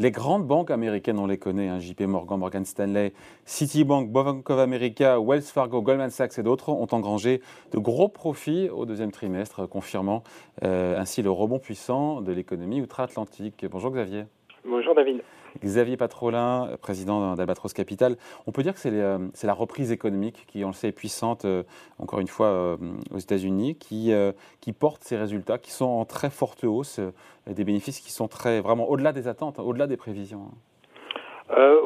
Les grandes banques américaines, on les connaît, hein, JP Morgan, Morgan Stanley, Citibank, Bank of America, Wells Fargo, Goldman Sachs et d'autres ont engrangé de gros profits au deuxième trimestre, confirmant euh, ainsi le rebond puissant de l'économie outre-Atlantique. Bonjour Xavier. Bonjour David. Xavier Patrolin, président d'Albatros Capital. On peut dire que c'est euh, la reprise économique qui, on le sait, est puissante, euh, encore une fois, euh, aux États-Unis, qui, qui porte ces résultats, qui sont en très forte hausse, des bénéfices qui sont très, vraiment au-delà des attentes, au-delà des prévisions.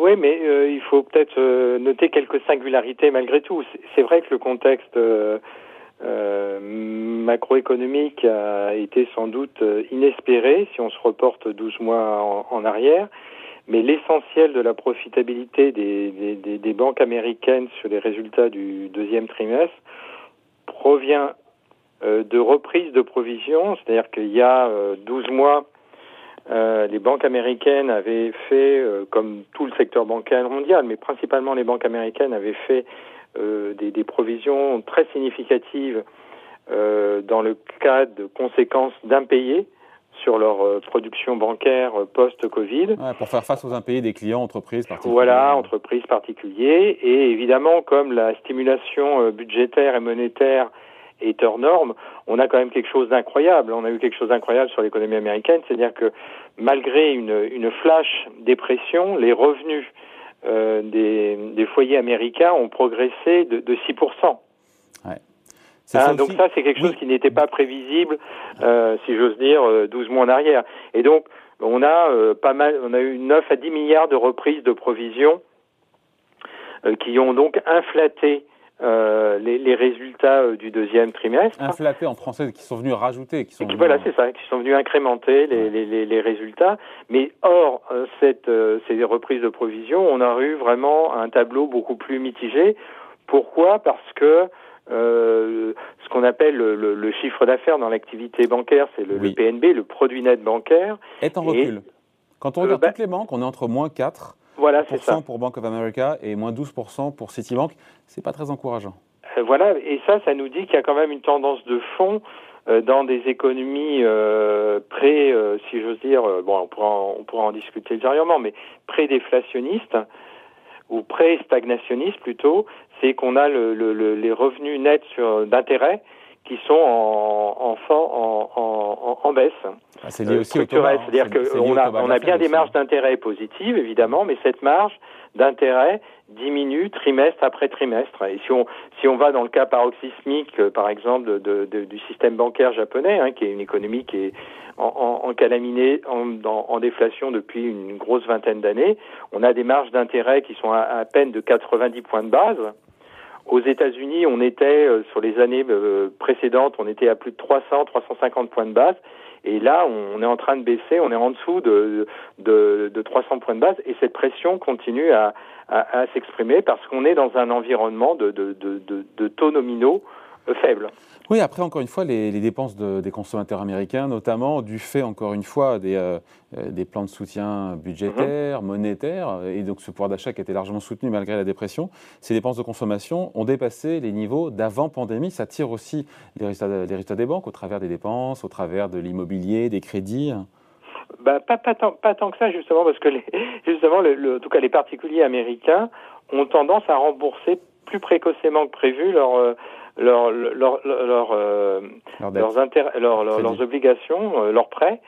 oui, mais il faut peut-être noter quelques singularités malgré tout. C'est vrai que le contexte macroéconomique a été sans doute inespéré si on se reporte 12 mois en arrière mais l'essentiel de la profitabilité des, des, des, banques américaines sur les résultats du deuxième trimestre provient euh, de reprises de provisions, c'est-à-dire qu'il y a euh, 12 mois, euh, les banques américaines avaient fait, euh, comme tout le secteur bancaire mondial, mais principalement les banques américaines avaient fait euh, des, des, provisions très significatives dans le cadre de conséquences d'impayés sur leur euh, production bancaire euh, post-Covid. pour faire face aux impayés des clients, entreprises particulières. Voilà, entreprises particuliers. Et évidemment, comme la stimulation euh, budgétaire et monétaire est hors norme, on a quand même quelque chose d'incroyable. On a eu quelque chose d'incroyable sur l'économie américaine, c'est-à-dire que malgré une, une flash dépression, les revenus euh, des, des, foyers américains ont progressé de, de 6%. Hein, donc ça, c'est quelque chose qui n'était pas prévisible, euh, si j'ose dire, 12 euh, mois en arrière. Et donc, on a euh, pas mal, on a eu 9 à 10 milliards de reprises de provisions euh, qui ont donc inflaté les, les, résultats du deuxième trimestre. Inflaté en français, qui sont venus rajouter, qui sont venus... voilà, c'est ça, qui sont venus incrémenter les, les, les résultats. Mais hors cette, ces reprises de provisions, on a eu vraiment un tableau beaucoup plus mitigé. Pourquoi? Parce que euh, ce qu'on appelle le, le, chiffre d'affaires dans l'activité bancaire, c'est le, le, PNB, le produit net bancaire. Est en recul. Quand on regarde euh, toutes les banques, on est entre moins 4 voilà, pour Bank of America et moins 12% pour Citibank. C'est pas très encourageant. Euh, voilà, et ça, ça nous dit qu'il y a quand même une tendance de fond euh, dans des économies euh, pré, si j'ose dire, bon, on pourra, en, on pourra en discuter ultérieurement, mais pré-déflationnistes ou pré-stagnationnistes plutôt, c'est qu'on a le, le, les revenus nets d'intérêt qui sont en, en, en, en, en baisse. Ah, c'est lié euh, aussi au hein. C'est-à-dire qu'on a, on a bien des marges d'intérêt positives, évidemment, mais cette marge d'intérêt diminue trimestre après trimestre. Et si on, si on va dans le cas paroxysmique, euh, par exemple, de, de, du système bancaire japonais, hein, qui est une économie qui est en, en, calaminé, en, en, déflation depuis une grosse vingtaine d'années, on a des marges d'intérêt qui sont à, à peine de 90 points de base. Aux États-Unis, on était euh, sur les années euh, précédentes, on était à plus de 300, 350 points de base. Et là, on est en train de baisser, on est en dessous de, de, de 300 points de base, et cette pression continue à, à, à s'exprimer parce qu'on est dans un environnement de, de, de, de taux nominaux faibles. Oui, après, encore une fois, les, les dépenses de, des consommateurs américains, notamment du fait, encore une fois, des, euh, euh des plans de soutien budgétaires, mhm. monétaires, et donc ce pouvoir d'achat qui a été largement soutenu malgré la dépression, ces dépenses de consommation ont dépassé les niveaux d'avant-pandémie. Ça tire aussi les résultats, les résultats des banques au travers des dépenses, au travers de l'immobilier, des crédits. Bah, pas, pas, tant, pas tant que ça, justement, parce que les, justement, le, le, en tout cas, les particuliers américains ont tendance à rembourser plus précocement que prévu leur, euh, leur, leur, leur, euh, leurs, leurs obligations, euh, leurs prêts.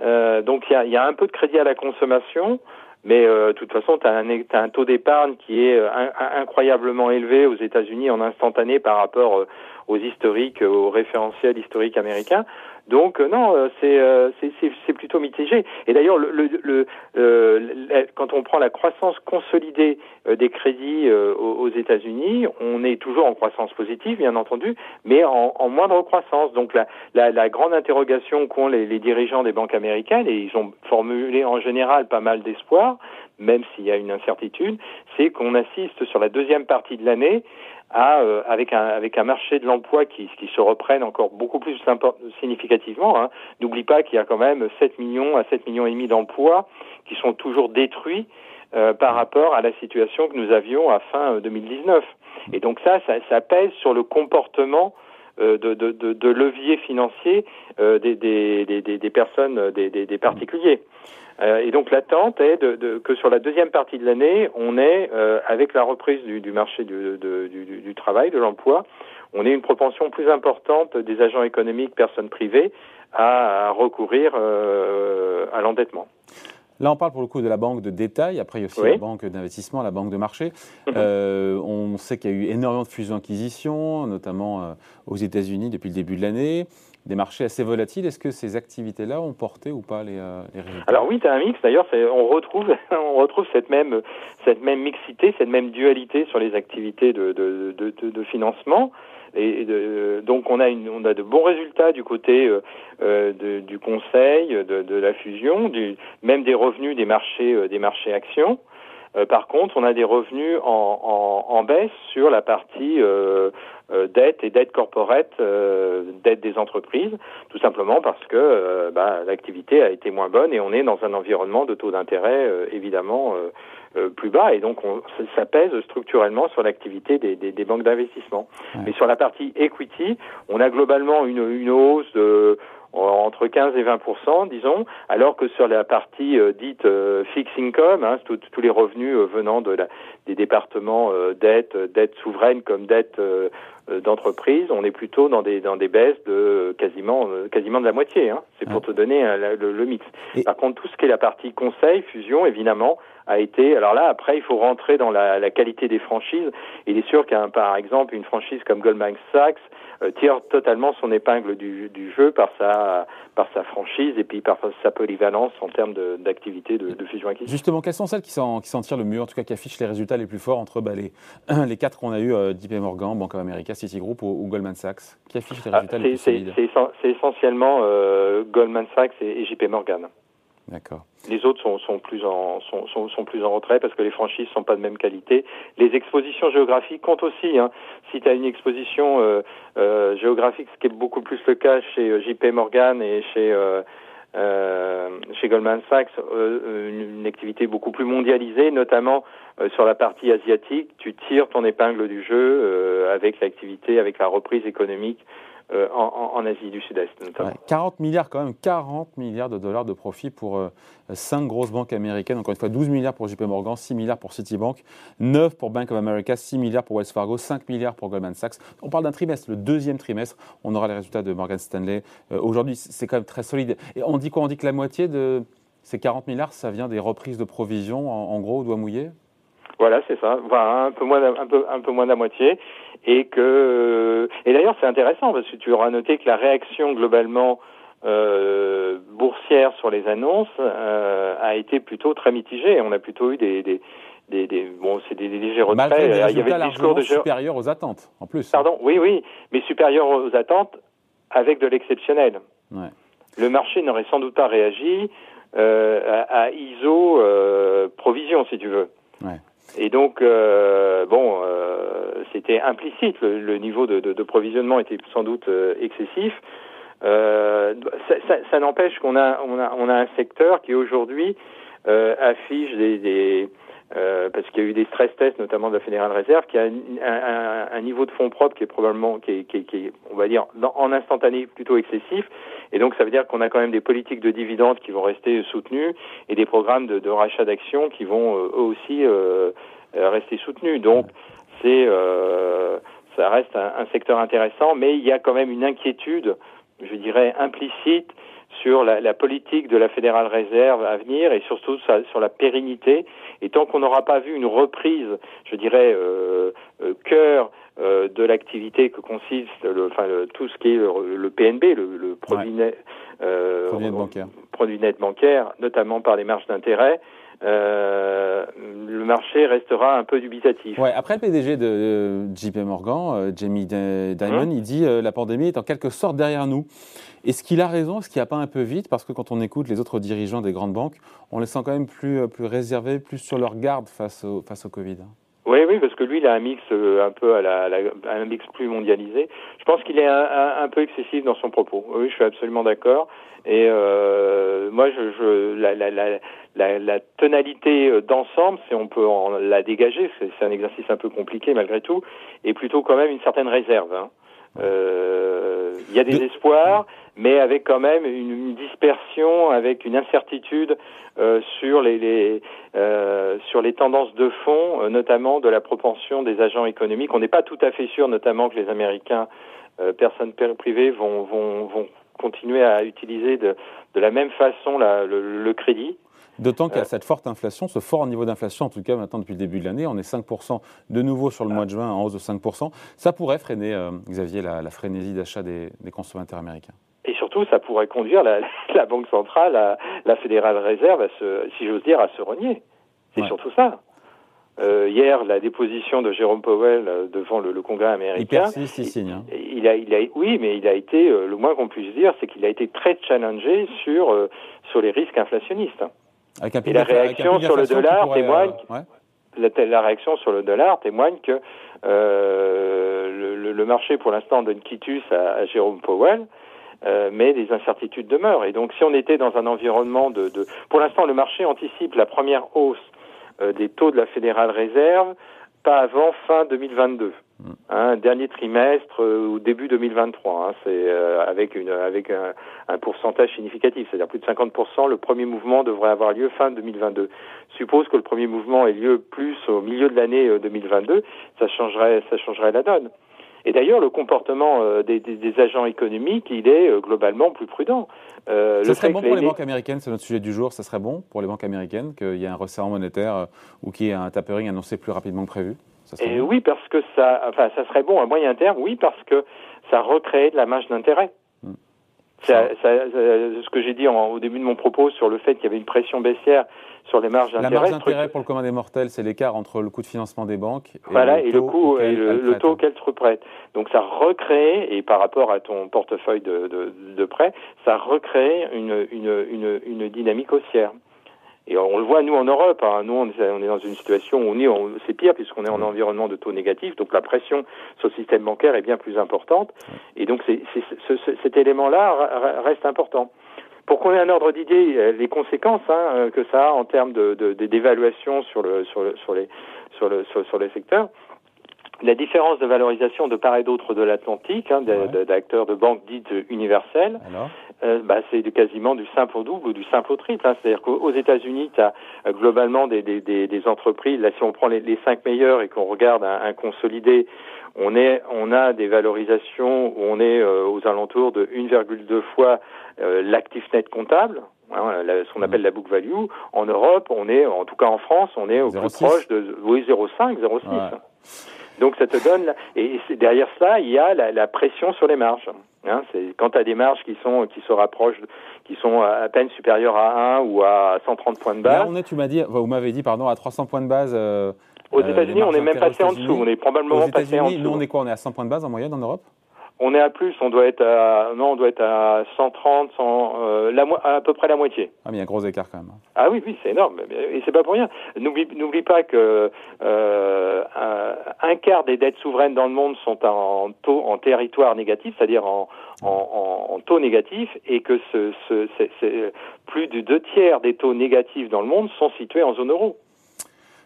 Euh, donc il y a, y a, un peu de crédit à la consommation, mais euh, de toute façon, tu as, as, un taux d'épargne qui est incroyablement élevé aux États-Unis en instantané par rapport aux historiques, aux référentiels historiques américains. Donc euh, non, euh, euh, c'est c'est plutôt mitigé. Et d'ailleurs, le, le, le, quand on prend la croissance consolidée des crédits aux, États-Unis, on est toujours en croissance positive, bien entendu, mais en, moindre croissance. Donc la, la, la grande interrogation qu'ont les, les, dirigeants des banques américaines, et ils ont formulé en général pas mal d'espoir, même s'il y a une incertitude, c'est qu'on assiste sur la deuxième partie de l'année à, euh, avec, un, avec un marché de l'emploi qui, qui se reprenne encore beaucoup plus significativement. Hein. N'oublie pas qu'il y a quand même 7 millions à 7 millions et demi d'emplois qui sont toujours détruits euh, par rapport à la situation que nous avions à fin 2019. Euh, et donc ça, ça, ça pèse sur le comportement de, de, de, levier financier des, des, des, des, personnes, des, des, particuliers. Et donc l'attente est de, que sur la deuxième partie de l'année, on est avec la reprise du, du marché du, du, du, travail, de l'emploi, on ait une propension plus importante des agents économiques, personnes privées, à, recourir à l'endettement. Là, on parle pour le coup de la banque de détail. Après, il y a aussi la banque d'investissement, la banque de marché. Mhm. Euh, on sait qu'il y a eu énormément de fusions-acquisitions, notamment euh, aux États-Unis depuis le début de l'année. Des marchés assez volatiles. Est-ce que ces activités-là ont porté ou pas les, euh, résultats? Alors oui, tu as un mix. D'ailleurs, on retrouve, on retrouve cette même, cette même mixité, cette même dualité sur les activités de, de, de, financement. Et de, donc on a, on a de bons résultats du côté euh, euh du conseil, de, la fusion, même des revenus des marchés, euh, des marchés actions. Euh, par contre, on a des revenus en, en, en baisse sur la partie dette et dette corporate, dette des entreprises, tout simplement parce que bah, l'activité a été moins bonne et on est dans un environnement de taux d'intérêt évidemment euh, plus bas et donc on, ça pèse structurellement sur l'activité des, des, des, banques d'investissement. Mais sur la partie equity, on a globalement une, une hausse de entre 15 et 20% disons, alors que sur la partie euh, dite euh, fixed income, hein, tous les revenus venant de la, des départements dette, dette souveraine comme dette d'entreprise, on est plutôt dans des dans des baisses de quasiment quasiment de la moitié. Hein. C'est pour te donner le, le, mix. Par contre, tout ce qui est la partie conseil, fusion, évidemment, a été. Alors là, après, il faut rentrer dans la, la qualité des franchises. Il est sûr qu'un, par exemple, une franchise comme Goldman Sachs euh, tire totalement son épingle du, du, jeu par sa par sa franchise et puis par sa polyvalence en termes d'activité de, de, fusion acquisition. Justement, quelles sont celles qui s'en tirent le mieux, en tout cas qui affichent les résultats les plus forts entre bah, les les quatre qu'on a eu, euh, JP Morgan, Bank of America, Citigroup ou, ou Goldman Sachs, qui affichent les ah, résultats les plus solides C'est essentiellement euh, Goldman Sachs et, et JP Morgan. D'accord. Les autres sont, sont plus en sont, sont, sont, plus en retrait parce que les franchises sont pas de même qualité. Les expositions géographiques comptent aussi. Hein. Si tu as une exposition euh, euh, géographique, ce qui est beaucoup plus le cas chez JP Morgan et chez chez Goldman Sachs, euh, une, une, activité beaucoup plus mondialisée, notamment sur la partie asiatique, tu tires ton épingle du jeu avec l'activité, avec la reprise économique euh, en, Asie du Sud-Est notamment. 40 milliards quand même, 40 milliards de dollars de profit pour euh, cinq grosses banques américaines. Encore une fois, 12 milliards pour JP Morgan, 6 milliards pour Citibank, 9 pour Bank of America, 6 milliards pour Wells Fargo, 5 milliards pour Goldman Sachs. On parle d'un trimestre, le deuxième trimestre, on aura les résultats de Morgan Stanley. Euh, aujourd'hui, c'est quand même très solide. Et on dit quoi? On dit que la moitié de ces 40 milliards, ça vient des reprises de provisions, en, gros, au doigt mouillé? Voilà, c'est ça. Voilà, un peu moins, un peu, un peu moins de la moitié et que et d'ailleurs c'est intéressant parce que tu auras noté que la réaction globalement euh, boursière sur les annonces euh, a été plutôt très mitigée. On a plutôt eu des, des, des, des bon, c'est des, légers retraits. Malgré des Il y avait des discours de supérieurs aux attentes, en plus. Pardon, oui, oui, mais supérieurs aux attentes avec de l'exceptionnel. Ouais. Le marché n'aurait sans doute pas réagi euh, à, à, ISO euh, provision, si tu veux. Ouais. Et donc, euh, bon, euh, c'était implicite. Le, niveau de, de, de, provisionnement était sans doute euh, excessif. Euh, ça, ça, ça n'empêche qu'on a, on a, on a un secteur qui aujourd'hui euh, affiche des, des euh, parce qu'il y a eu des stress tests, notamment de la Fédérale Réserve, qui a un, un, un niveau de fonds propres qui est probablement, qui est, qui qui est on va dire, en instantané plutôt excessif. Et donc, ça veut dire qu'on a quand même des politiques de dividendes qui vont rester soutenues et des programmes de, de rachat d'actions qui vont euh, eux aussi euh, euh, rester soutenus. Donc, c'est, ça reste un, un secteur intéressant, mais il y a quand même une inquiétude, je dirais, implicite sur la, la, politique de la Fédérale Réserve à venir et surtout sur la pérennité. Et tant qu'on n'aura pas vu une reprise, je dirais, euh, euh, cœur euh, de l'activité que consiste le, enfin, le, tout ce qui est le, le PNB, le, le produit, ouais. net, euh, produit, net bancaire. produit net bancaire, notamment par les marges d'intérêt, euh, le marché restera un peu dubitatif. Ouais, après le PDG de JP Morgan, euh, Jamie Dimon, mmh. il dit euh, la pandémie est en quelque sorte derrière nous. Est-ce qu'il a raison? Est-ce qu'il n'y a pas un peu vite? Parce que quand on écoute les autres dirigeants des grandes banques, on les sent quand même plus, plus réservés, plus sur leur garde face au, face au Covid. Oui, oui, parce que lui, il a un mix euh, un peu à la, la un mix plus mondialisé. Je pense qu'il est un, un, un, peu excessif dans son propos. Oui, je suis absolument d'accord. Et euh, moi, je, je la, la, la, la, tonalité euh, d'ensemble, si on peut en la dégager, c'est un exercice un peu compliqué malgré tout, est plutôt quand même une certaine réserve. Hein. il y a des espoirs, mais avec quand même une, dispersion, avec une incertitude sur les, sur les tendances de fond, notamment de la propension des agents économiques. On n'est pas tout à fait sûr, notamment que les Américains, personnes privées, vont, vont, vont continuer à utiliser de, de la même façon la, le, crédit. D'autant a cette forte inflation, ce fort niveau d'inflation, en tout cas maintenant depuis le début de l'année, on est 5% de nouveau sur le mois de juin en hausse de 5%. Ça pourrait freiner, euh, Xavier, la, frénésie d'achat des, consommateurs américains. Surtout, ça pourrait conduire la, Banque centrale, la, la Fédérale Réserve, à se, si j'ose dire, à se renier. C'est surtout ça. Euh, hier, la déposition de Jérôme Powell euh, devant le, Congrès américain. Il persiste, il signe. Hein. Il, a, il a, oui, mais il a été, euh, le moins qu'on puisse dire, c'est qu'il a été très challengé sur, sur les risques inflationnistes. Et la réaction sur le dollar témoigne. La, réaction sur le dollar témoigne que le, le, marché, pour l'instant, donne quitus à, à Jérôme Powell. Mais des incertitudes demeurent. Et donc, si on était dans un environnement de, de... pour l'instant, le marché anticipe la première hausse euh, des taux de la Fédérale Réserve pas avant fin 2022. Mm. Hein, dernier trimestre euh, ou début 2023, hein, c'est euh, avec une avec un, un pourcentage significatif, c'est-à-dire plus de 50%. Le premier mouvement devrait avoir lieu fin 2022. Suppose que le premier mouvement ait lieu plus au milieu de l'année 2022, ça changerait ça changerait la donne. Et d'ailleurs, le comportement euh, des, des, agents économiques, il est euh, globalement plus prudent. Euh, ce serait bon pour les banques américaines, c'est notre sujet du jour, ce serait bon pour les banques américaines qu'il y ait un resserrement monétaire euh, ou qu'il y ait un tapering annoncé plus rapidement que prévu? Et Oui, parce que ça, enfin, ça serait bon à moyen terme, oui, parce que ça recrée de la marge d'intérêt. Ça, ça, ce que j'ai dit au début de mon propos sur le fait qu'il y avait une pression baissière sur les marges d'intérêt. La marge d'intérêt pour le commun des mortels, c'est l'écart entre le coût de financement des banques et, voilà, le, et le coût et le, taux qu'elles te reprêtent. Donc ça recrée, et par rapport à ton portefeuille de, de, de prêt, ça recrée une, une, une, une dynamique haussière. Et on le voit, nous, en Europe. Hein. Nous, on est, dans une situation où on est, c'est pire puisqu'on est en environnement de taux négatif. Donc, la pression sur le système bancaire est bien plus importante. Et donc, cet élément-là reste important. Pour qu'on ait un ordre d'idée, euh, les conséquences hein, euh, que ça a en termes de, d'évaluation sur le sur le sur les sur le sur, les secteurs, la différence de valorisation de part et d'autre de l'Atlantique, hein, d'acteurs de, banques dites universelles, euh, bah, c'est quasiment du simple au double ou du simple au triple. Hein. C'est-à-dire qu'aux États-Unis, tu as globalement des, des, des, entreprises, là si on prend les, les cinq meilleurs et qu'on regarde un, un, consolidé, on, est, on a des valorisations où on est aux alentours de 1,2 fois euh, l'actif net comptable, hein, ce qu'on appelle la book value. En Europe, on est, en tout cas en France, on est au plus proche de oui 0,5, 0,6. Donc ça te donne et derrière cela, il y a la, pression sur les marges. Hein, c'est quand tu as des marges qui sont qui se rapprochent, qui sont à peine supérieures à 1 ou à 130 points de base. Là, on est, tu m'as dit, vous m'avez dit, pardon, à 300 points de base. Euh, aux États-Unis, on est même passé en dessous. On est probablement passé en dessous. Nous, on est quoi On est à 100 points de base en moyenne en Europe? On est à plus, on doit être à non, on doit être à 130, 100, euh, la, à peu près la moitié. Ah mais il y a un gros écart quand même. Ah oui, oui, c'est énorme, et c'est pas pour rien. N'oublie, n'oublie pas que euh, un, quart des dettes souveraines dans le monde sont en taux, en territoire négatif, c'est-à-dire en, en, en, taux négatif, et que ce, ce c'est, plus de deux tiers des taux négatifs dans le monde sont situés en zone euro.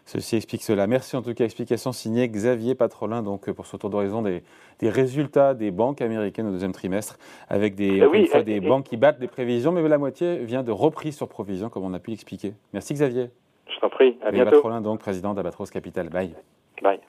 Ceci explique cela. Merci en tout cas. Explication signée Xavier Patrolin donc, pour ce tour d'horizon des, résultats des banques américaines au deuxième trimestre, avec des, eh des banques qui battent des prévisions, mais la moitié vient de reprise sur provision, comme on a pu l'expliquer. Merci Xavier. Je t'en prie. À bientôt. Patrolin, donc président d'Abatros Capital. Bye. Bye.